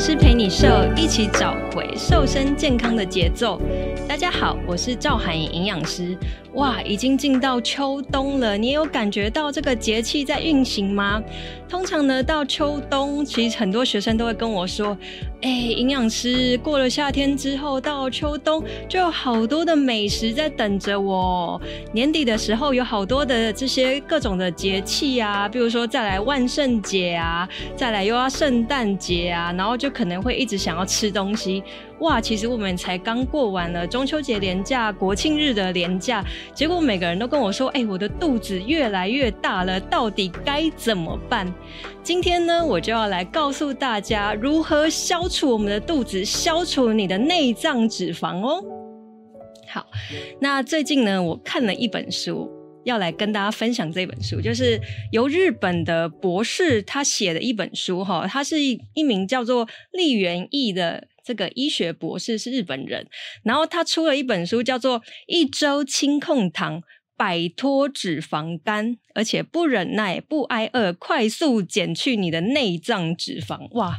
是陪你瘦，一起找回瘦身健康的节奏。大家好，我是赵涵颖营养师。哇，已经进到秋冬了，你有感觉到这个节气在运行吗？通常呢，到秋冬，其实很多学生都会跟我说：“哎，营养师，过了夏天之后，到秋冬就有好多的美食在等着我。年底的时候，有好多的这些各种的节气啊，比如说再来万圣节啊，再来又要圣诞节啊，然后就可能会一直想要吃东西。哇，其实我们才刚过完了中秋节连假、国庆日的连假。”结果每个人都跟我说：“哎，我的肚子越来越大了，到底该怎么办？”今天呢，我就要来告诉大家如何消除我们的肚子，消除你的内脏脂肪哦。好，那最近呢，我看了一本书，要来跟大家分享这本书，就是由日本的博士他写的一本书哈，他是一名叫做立元义的。这个医学博士是日本人，然后他出了一本书，叫做《一周轻控糖，摆脱脂肪肝，而且不忍耐、不挨饿，快速减去你的内脏脂肪》。哇，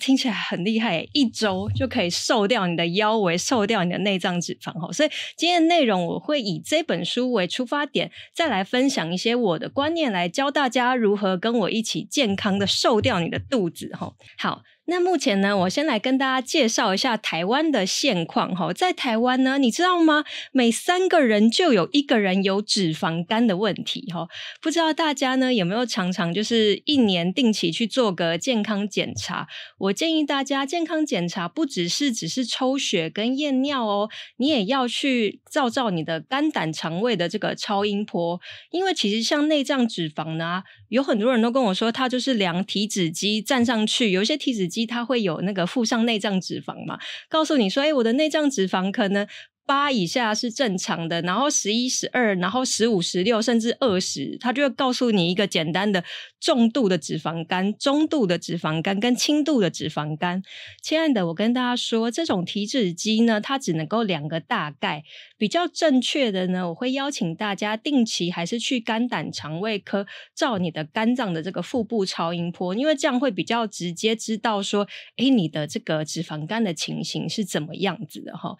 听起来很厉害，一周就可以瘦掉你的腰围，瘦掉你的内脏脂肪。哈，所以今天的内容我会以这本书为出发点，再来分享一些我的观念，来教大家如何跟我一起健康的瘦掉你的肚子。哈，好。那目前呢，我先来跟大家介绍一下台湾的现况哈。在台湾呢，你知道吗？每三个人就有一个人有脂肪肝的问题哈。不知道大家呢有没有常常就是一年定期去做个健康检查？我建议大家健康检查不只是只是抽血跟验尿哦，你也要去照照你的肝胆肠胃的这个超音波，因为其实像内脏脂肪呢，有很多人都跟我说，它就是量体脂机站上去，有一些体脂机。它会有那个附上内脏脂肪嘛？告诉你说，哎，我的内脏脂肪可能八以下是正常的，然后十一、十二，然后十五、十六，甚至二十，它就会告诉你一个简单的。重度的脂肪肝、中度的脂肪肝跟轻度的脂肪肝，亲爱的，我跟大家说，这种体脂机呢，它只能够两个大概，比较正确的呢，我会邀请大家定期还是去肝胆肠胃科照你的肝脏的这个腹部超音波，因为这样会比较直接知道说，诶，你的这个脂肪肝的情形是怎么样子的哈。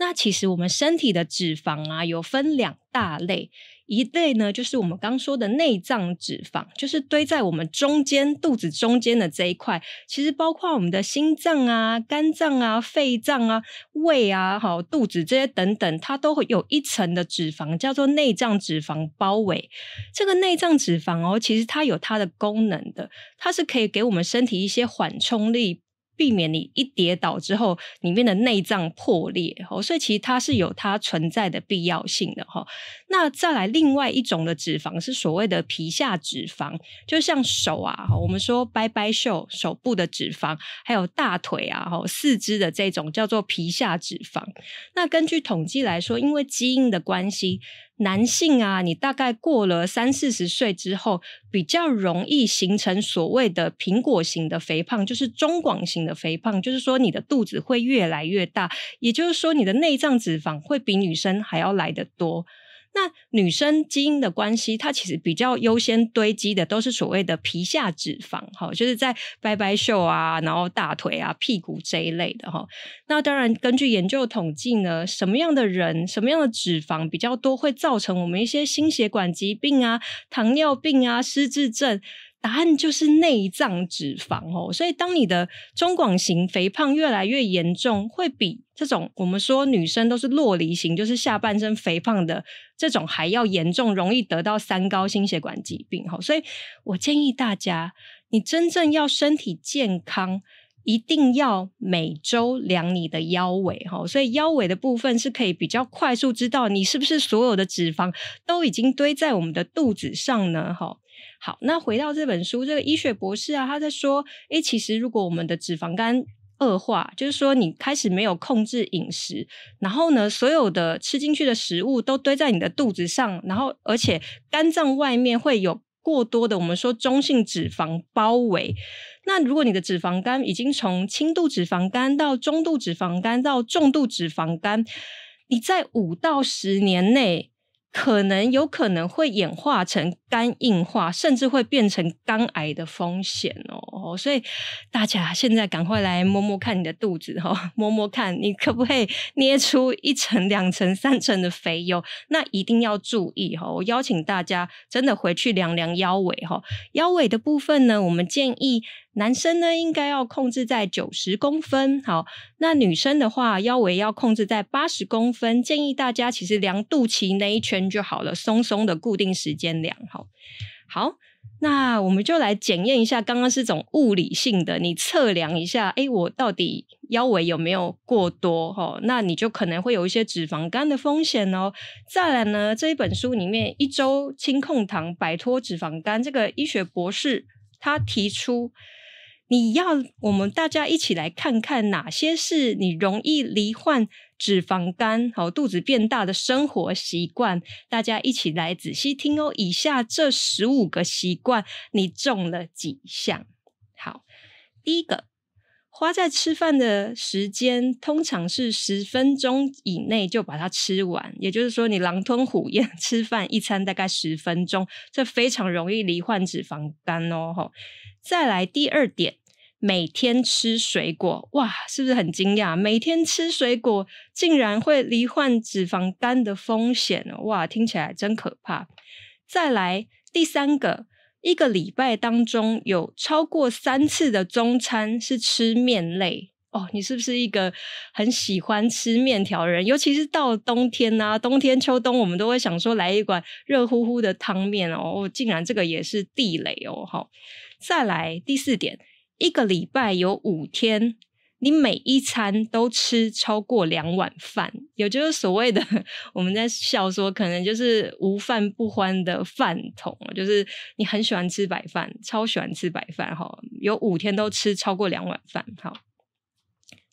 那其实我们身体的脂肪啊，有分两大类。一类呢，就是我们刚说的内脏脂肪，就是堆在我们中间肚子中间的这一块。其实包括我们的心脏啊、肝脏啊、肺脏啊、胃啊、好肚子这些等等，它都会有一层的脂肪，叫做内脏脂肪包围。这个内脏脂肪哦，其实它有它的功能的，它是可以给我们身体一些缓冲力。避免你一跌倒之后，里面的内脏破裂，所以其实它是有它存在的必要性的哈。那再来另外一种的脂肪是所谓的皮下脂肪，就像手啊，我们说掰掰袖手部的脂肪，还有大腿啊、四肢的这种叫做皮下脂肪。那根据统计来说，因为基因的关系。男性啊，你大概过了三四十岁之后，比较容易形成所谓的苹果型的肥胖，就是中广型的肥胖，就是说你的肚子会越来越大，也就是说你的内脏脂肪会比女生还要来得多。那女生基因的关系，它其实比较优先堆积的都是所谓的皮下脂肪，哈，就是在掰掰袖啊，然后大腿啊、屁股这一类的，哈。那当然，根据研究统计呢，什么样的人、什么样的脂肪比较多，会造成我们一些心血管疾病啊、糖尿病啊、失智症。答案就是内脏脂肪哦，所以当你的中广型肥胖越来越严重，会比这种我们说女生都是酪梨型，就是下半身肥胖的这种还要严重，容易得到三高心血管疾病。所以我建议大家，你真正要身体健康，一定要每周量你的腰围哈。所以腰围的部分是可以比较快速知道你是不是所有的脂肪都已经堆在我们的肚子上呢？哈好，那回到这本书，这个医学博士啊，他在说，诶，其实如果我们的脂肪肝恶化，就是说你开始没有控制饮食，然后呢，所有的吃进去的食物都堆在你的肚子上，然后而且肝脏外面会有过多的我们说中性脂肪包围。那如果你的脂肪肝已经从轻度脂肪肝到中度脂肪肝到重度脂肪肝，你在五到十年内。可能有可能会演化成肝硬化，甚至会变成肝癌的风险哦。哦所以大家现在赶快来摸摸看你的肚子哈，摸摸看你可不可以捏出一层、两层、三层的肥油。那一定要注意哈，我邀请大家真的回去量量腰围哈。腰围的部分呢，我们建议。男生呢，应该要控制在九十公分，好，那女生的话，腰围要控制在八十公分。建议大家其实量肚脐那一圈就好了，松松的固定时间量，好，好，那我们就来检验一下，刚刚是种物理性的，你测量一下，诶，我到底腰围有没有过多？哈，那你就可能会有一些脂肪肝的风险哦。再来呢，这一本书里面一周清控糖摆脱脂肪肝，这个医学博士他提出。你要我们大家一起来看看哪些是你容易罹患脂肪肝、好肚子变大的生活习惯，大家一起来仔细听哦。以下这十五个习惯，你中了几项？好，第一个，花在吃饭的时间通常是十分钟以内就把它吃完，也就是说，你狼吞虎咽 吃饭一餐大概十分钟，这非常容易罹患脂肪肝哦。再来第二点，每天吃水果，哇，是不是很惊讶？每天吃水果竟然会罹患脂肪肝的风险，哇，听起来真可怕。再来第三个，一个礼拜当中有超过三次的中餐是吃面类哦，你是不是一个很喜欢吃面条的人？尤其是到冬天啊，冬天秋冬我们都会想说来一碗热乎乎的汤面哦，竟然这个也是地雷哦，好。再来第四点，一个礼拜有五天，你每一餐都吃超过两碗饭，也就是所谓的我们在笑说，可能就是无饭不欢的饭桶，就是你很喜欢吃白饭，超喜欢吃白饭哈，有五天都吃超过两碗饭。好，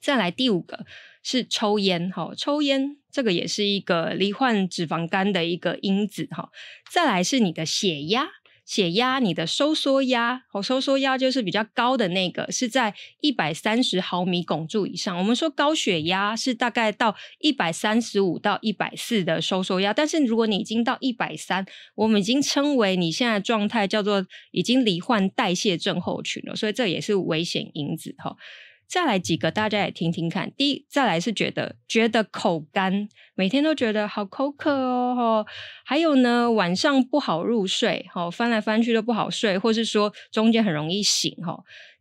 再来第五个是抽烟，哈，抽烟这个也是一个罹患脂肪肝的一个因子哈。再来是你的血压。血压，你的收缩压，哦，收缩压就是比较高的那个，是在一百三十毫米汞柱以上。我们说高血压是大概到一百三十五到一百四的收缩压，但是如果你已经到一百三，我们已经称为你现在状态叫做已经罹患代谢症候群了，所以这也是危险因子哈。再来几个，大家也听听看。第一，再来是觉得觉得口干，每天都觉得好口渴哦。还有呢，晚上不好入睡，翻来翻去都不好睡，或是说中间很容易醒。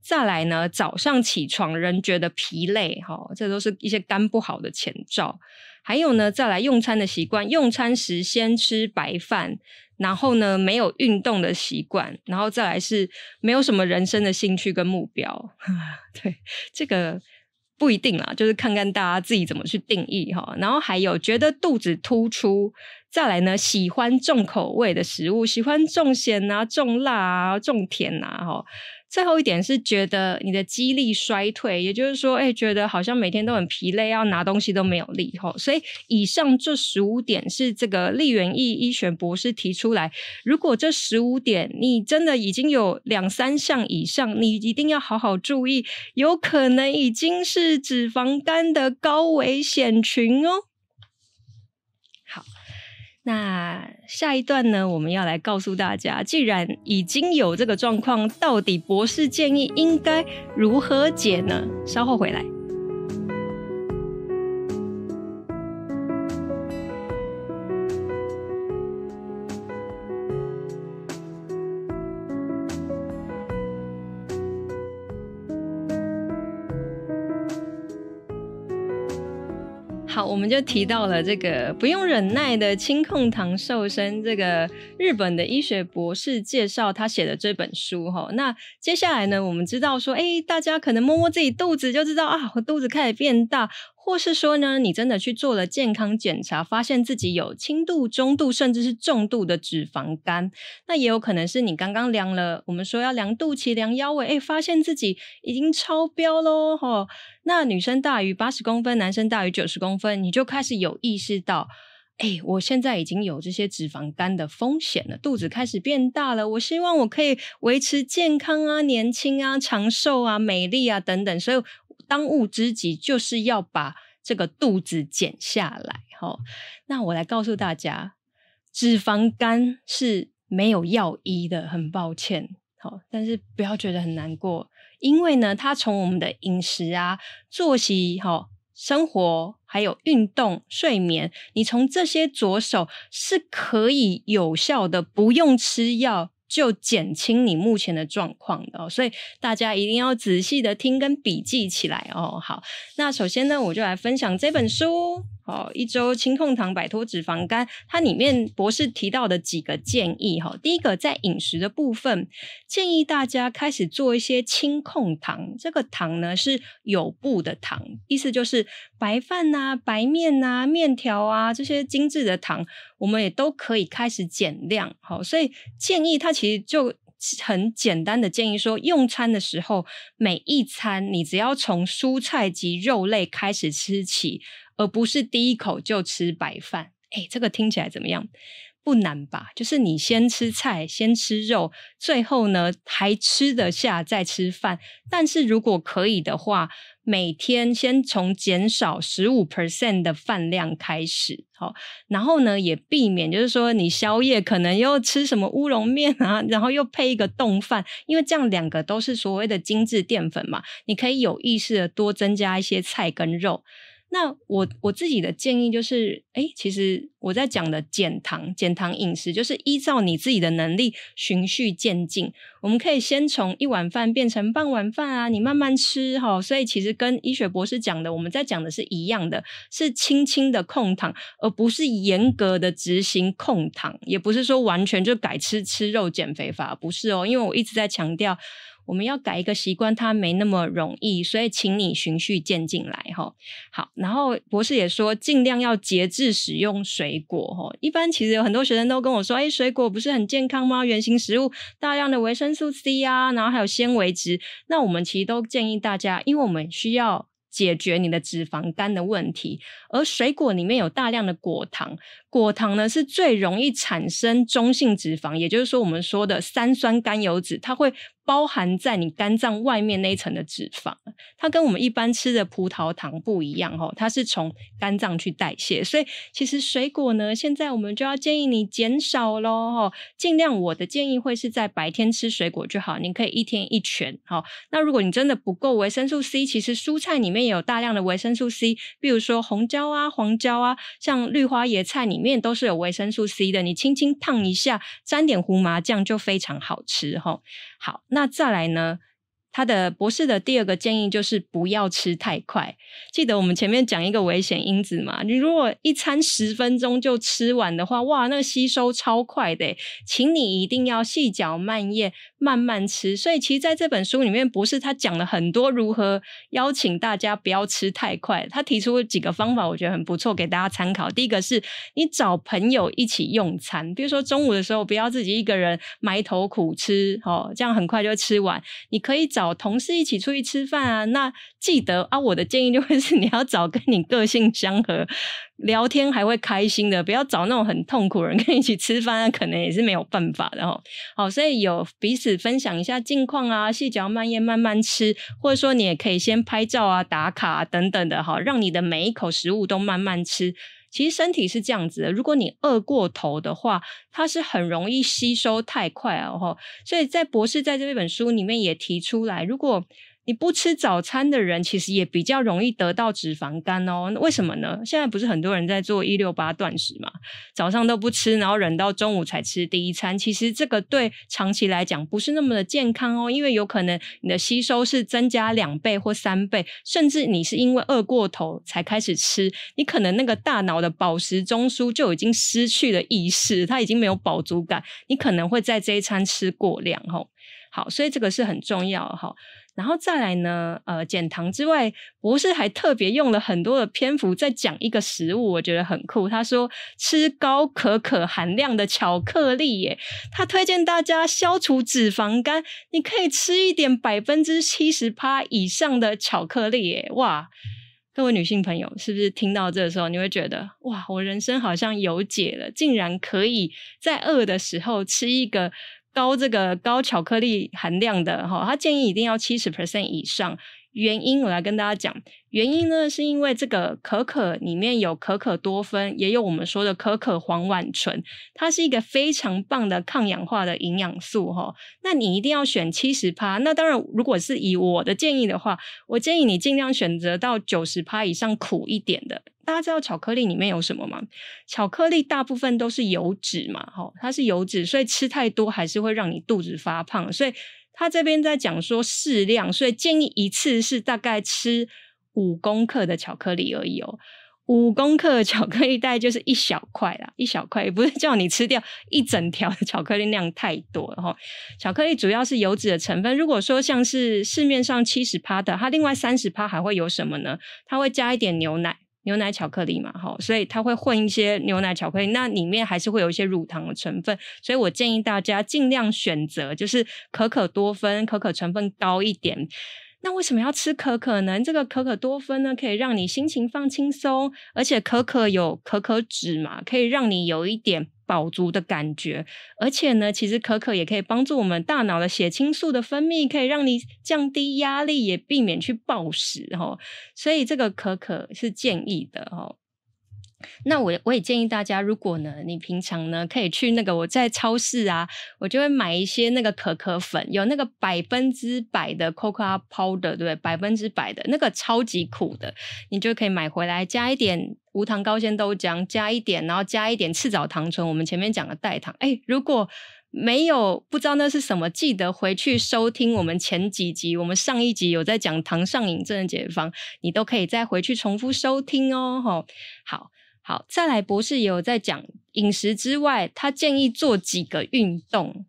再来呢，早上起床人觉得疲累，这都是一些肝不好的前兆。还有呢，再来用餐的习惯，用餐时先吃白饭。然后呢，没有运动的习惯，然后再来是没有什么人生的兴趣跟目标。对，这个不一定啦，就是看看大家自己怎么去定义哈。然后还有觉得肚子突出，再来呢，喜欢重口味的食物，喜欢重咸啊、重辣啊、重甜啊，哈。最后一点是觉得你的肌力衰退，也就是说，哎，觉得好像每天都很疲累，要拿东西都没有力吼。所以以上这十五点是这个立元义医学博士提出来，如果这十五点你真的已经有两三项以上，你一定要好好注意，有可能已经是脂肪肝的高危险群哦。那下一段呢，我们要来告诉大家，既然已经有这个状况，到底博士建议应该如何解呢？稍后回来。好，我们就提到了这个不用忍耐的清控糖瘦身，这个日本的医学博士介绍他写的这本书哈。那接下来呢，我们知道说，哎，大家可能摸摸自己肚子就知道啊，我肚子开始变大。或是说呢，你真的去做了健康检查，发现自己有轻度、中度甚至是重度的脂肪肝，那也有可能是你刚刚量了，我们说要量肚脐、量腰围，哎，发现自己已经超标喽，吼，那女生大于八十公分，男生大于九十公分，你就开始有意识到。哎，我现在已经有这些脂肪肝的风险了，肚子开始变大了。我希望我可以维持健康啊、年轻啊、长寿啊、美丽啊等等，所以当务之急就是要把这个肚子减下来。好，那我来告诉大家，脂肪肝是没有药医的，很抱歉。好，但是不要觉得很难过，因为呢，它从我们的饮食啊、作息，好。生活还有运动、睡眠，你从这些着手是可以有效的，不用吃药就减轻你目前的状况的哦。所以大家一定要仔细的听跟笔记起来哦。好，那首先呢，我就来分享这本书。哦，一周轻控糖，摆脱脂肪肝。它里面博士提到的几个建议，哈，第一个在饮食的部分，建议大家开始做一些轻控糖。这个糖呢是有布的糖，意思就是白饭呐、白面呐、面条啊这些精致的糖，我们也都可以开始减量。好，所以建议它其实就很简单的建议说，用餐的时候每一餐你只要从蔬菜及肉类开始吃起。而不是第一口就吃白饭，哎，这个听起来怎么样？不难吧？就是你先吃菜，先吃肉，最后呢还吃得下再吃饭。但是如果可以的话，每天先从减少十五 percent 的饭量开始，好，然后呢也避免就是说你宵夜可能又吃什么乌龙面啊，然后又配一个冻饭，因为这样两个都是所谓的精致淀粉嘛，你可以有意识的多增加一些菜跟肉。那我我自己的建议就是，哎，其实我在讲的减糖、减糖饮食，就是依照你自己的能力循序渐进。我们可以先从一碗饭变成半碗饭啊，你慢慢吃哈。所以其实跟医学博士讲的，我们在讲的是一样的，是轻轻的控糖，而不是严格的执行控糖，也不是说完全就改吃吃肉减肥法，不是哦。因为我一直在强调。我们要改一个习惯，它没那么容易，所以请你循序渐进来哈。好，然后博士也说，尽量要节制使用水水果哈。一般其实有很多学生都跟我说，哎，水果不是很健康吗？原型食物大量的维生素 C 啊，然后还有纤维质。那我们其实都建议大家，因为我们需要解决你的脂肪肝的问题，而水果里面有大量的果糖，果糖呢是最容易产生中性脂肪，也就是说我们说的三酸甘油酯，它会。包含在你肝脏外面那一层的脂肪，它跟我们一般吃的葡萄糖不一样哦，它是从肝脏去代谢，所以其实水果呢，现在我们就要建议你减少咯哦，尽量我的建议会是在白天吃水果就好，你可以一天一拳好。那如果你真的不够维生素 C，其实蔬菜里面也有大量的维生素 C，比如说红椒啊、黄椒啊，像绿花椰菜你面都是有维生素 C 的，你轻轻烫一下，沾点胡麻酱就非常好吃哈。好，那再来呢？他的博士的第二个建议就是不要吃太快。记得我们前面讲一个危险因子嘛？你如果一餐十分钟就吃完的话，哇，那个吸收超快的。请你一定要细嚼慢咽，慢慢吃。所以其实在这本书里面，博士他讲了很多如何邀请大家不要吃太快。他提出几个方法，我觉得很不错，给大家参考。第一个是你找朋友一起用餐，比如说中午的时候不要自己一个人埋头苦吃，哦，这样很快就吃完。你可以找。找同事一起出去吃饭啊，那记得啊，我的建议就会是你要找跟你个性相合、聊天还会开心的，不要找那种很痛苦人跟你一起吃饭，可能也是没有办法的哦。好，所以有彼此分享一下近况啊，细嚼慢咽，慢慢吃，或者说你也可以先拍照啊、打卡啊等等的，哈，让你的每一口食物都慢慢吃。其实身体是这样子的，如果你饿过头的话，它是很容易吸收太快哦，所以在博士在这本书里面也提出来，如果你不吃早餐的人，其实也比较容易得到脂肪肝哦。为什么呢？现在不是很多人在做一六八断食嘛？早上都不吃，然后忍到中午才吃第一餐。其实这个对长期来讲不是那么的健康哦，因为有可能你的吸收是增加两倍或三倍，甚至你是因为饿过头才开始吃，你可能那个大脑的饱食中枢就已经失去了意识，它已经没有饱足感，你可能会在这一餐吃过量吼。好，所以这个是很重要哈。然后再来呢，呃，减糖之外，博士还特别用了很多的篇幅在讲一个食物，我觉得很酷。他说吃高可可含量的巧克力耶，他推荐大家消除脂肪肝，你可以吃一点百分之七十趴以上的巧克力耶，哇！各位女性朋友，是不是听到这时候，你会觉得哇，我人生好像有解了，竟然可以在饿的时候吃一个。高这个高巧克力含量的哈，他建议一定要七十 percent 以上。原因我来跟大家讲，原因呢是因为这个可可里面有可可多酚，也有我们说的可可黄烷醇，它是一个非常棒的抗氧化的营养素哈。那你一定要选七十趴。那当然，如果是以我的建议的话，我建议你尽量选择到九十趴以上苦一点的。大家知道巧克力里面有什么吗？巧克力大部分都是油脂嘛，哈，它是油脂，所以吃太多还是会让你肚子发胖。所以他这边在讲说适量，所以建议一次是大概吃五公克的巧克力而已哦。五公克的巧克力大概就是一小块啦，一小块，也不是叫你吃掉一整条的巧克力，量太多了哈。巧克力主要是油脂的成分，如果说像是市面上七十趴的，它另外三十趴还会有什么呢？它会加一点牛奶。牛奶巧克力嘛，哈，所以它会混一些牛奶巧克力，那里面还是会有一些乳糖的成分，所以我建议大家尽量选择就是可可多酚，可可成分高一点。那为什么要吃可可呢？这个可可多酚呢，可以让你心情放轻松，而且可可有可可脂嘛，可以让你有一点。饱足的感觉，而且呢，其实可可也可以帮助我们大脑的血清素的分泌，可以让你降低压力，也避免去暴食哈。所以这个可可是建议的哈。那我我也建议大家，如果呢，你平常呢可以去那个我在超市啊，我就会买一些那个可可粉，有那个百分之百的 cocoa powder，对不对？百分之百的那个超级苦的，你就可以买回来，加一点无糖高纤豆浆，加一点，然后加一点赤藻糖醇，我们前面讲的代糖。哎，如果没有不知道那是什么，记得回去收听我们前几集，我们上一集有在讲糖上瘾症的解方，你都可以再回去重复收听哦。吼，好。好，再来，博士也有在讲饮食之外，他建议做几个运动。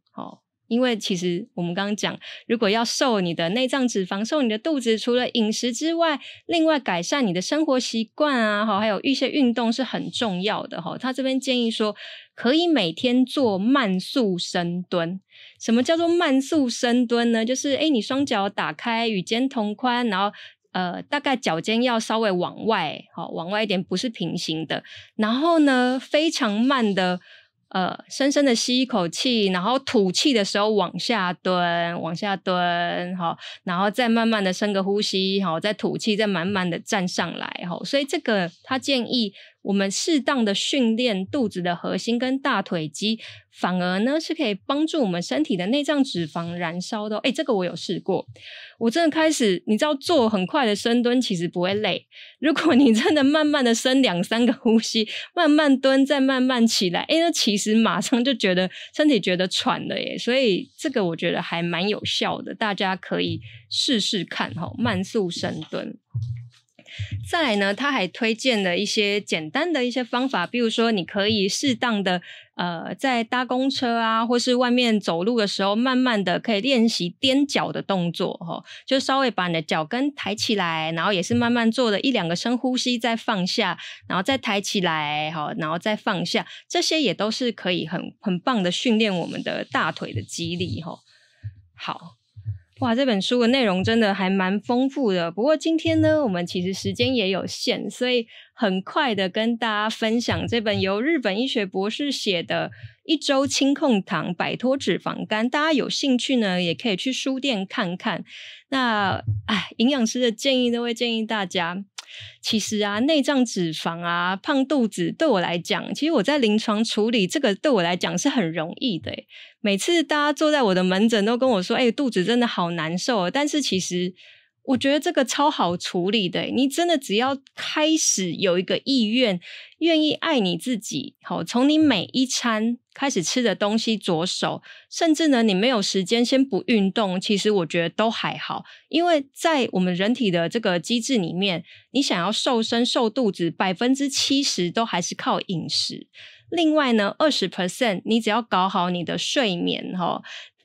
因为其实我们刚刚讲，如果要瘦你的内脏脂肪，瘦你的肚子，除了饮食之外，另外改善你的生活习惯啊，好，还有一些运动是很重要的。哈，他这边建议说，可以每天做慢速深蹲。什么叫做慢速深蹲呢？就是诶，你双脚打开，与肩同宽，然后。呃，大概脚尖要稍微往外，好，往外一点，不是平行的。然后呢，非常慢的，呃，深深的吸一口气，然后吐气的时候往下蹲，往下蹲，好，然后再慢慢的深个呼吸，好，再吐气，再慢慢的站上来，好。所以这个他建议。我们适当的训练肚子的核心跟大腿肌，反而呢是可以帮助我们身体的内脏脂肪燃烧的。诶，这个我有试过，我真的开始，你知道做很快的深蹲其实不会累。如果你真的慢慢的深两三个呼吸，慢慢蹲再慢慢起来，诶，那其实马上就觉得身体觉得喘了耶。所以这个我觉得还蛮有效的，大家可以试试看哈，慢速深蹲。再来呢，他还推荐了一些简单的一些方法，比如说你可以适当的呃，在搭公车啊，或是外面走路的时候，慢慢的可以练习踮脚的动作，哈，就稍微把你的脚跟抬起来，然后也是慢慢做的一两个深呼吸，再放下，然后再抬起来，好，然后再放下，这些也都是可以很很棒的训练我们的大腿的肌力，哈，好。哇，这本书的内容真的还蛮丰富的。不过今天呢，我们其实时间也有限，所以很快的跟大家分享这本由日本医学博士写的《一周清控糖，摆脱脂肪肝》。大家有兴趣呢，也可以去书店看看。那，哎，营养师的建议都会建议大家。其实啊，内脏脂肪啊，胖肚子对我来讲，其实我在临床处理这个对我来讲是很容易的。每次大家坐在我的门诊都跟我说：“哎，肚子真的好难受。”但是其实。我觉得这个超好处理的，你真的只要开始有一个意愿，愿意爱你自己，好，从你每一餐开始吃的东西着手，甚至呢，你没有时间先不运动，其实我觉得都还好，因为在我们人体的这个机制里面，你想要瘦身瘦肚子，百分之七十都还是靠饮食，另外呢，二十 percent 你只要搞好你的睡眠，哈。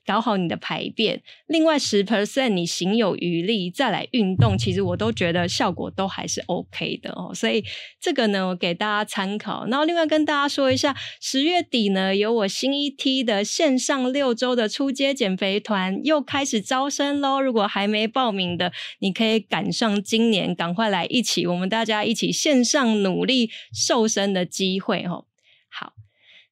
搞好你的排便，另外十 percent 你行有余力再来运动，其实我都觉得效果都还是 OK 的哦。所以这个呢，我给大家参考。然后另外跟大家说一下，十月底呢，有我新一梯的线上六周的初阶减肥团又开始招生喽。如果还没报名的，你可以赶上今年，赶快来一起，我们大家一起线上努力瘦身的机会哦。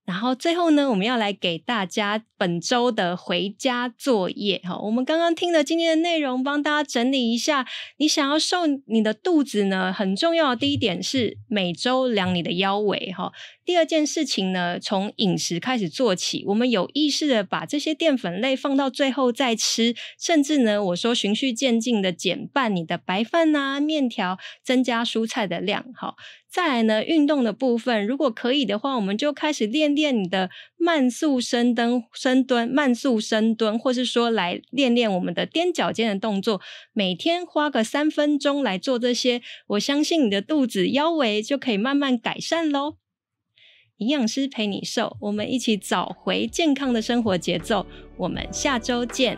然后最后呢，我们要来给大家本周的回家作业哈。我们刚刚听了今天的内容，帮大家整理一下。你想要瘦你的肚子呢，很重要的第一点是每周量你的腰围哈。第二件事情呢，从饮食开始做起，我们有意识的把这些淀粉类放到最后再吃，甚至呢，我说循序渐进的减半你的白饭啊、面条，增加蔬菜的量。哈，再来呢，运动的部分，如果可以的话，我们就开始练练你的慢速深蹲、深蹲、慢速深蹲，或是说来练练我们的踮脚尖的动作，每天花个三分钟来做这些，我相信你的肚子、腰围就可以慢慢改善喽。营养师陪你瘦，我们一起找回健康的生活节奏。我们下周见。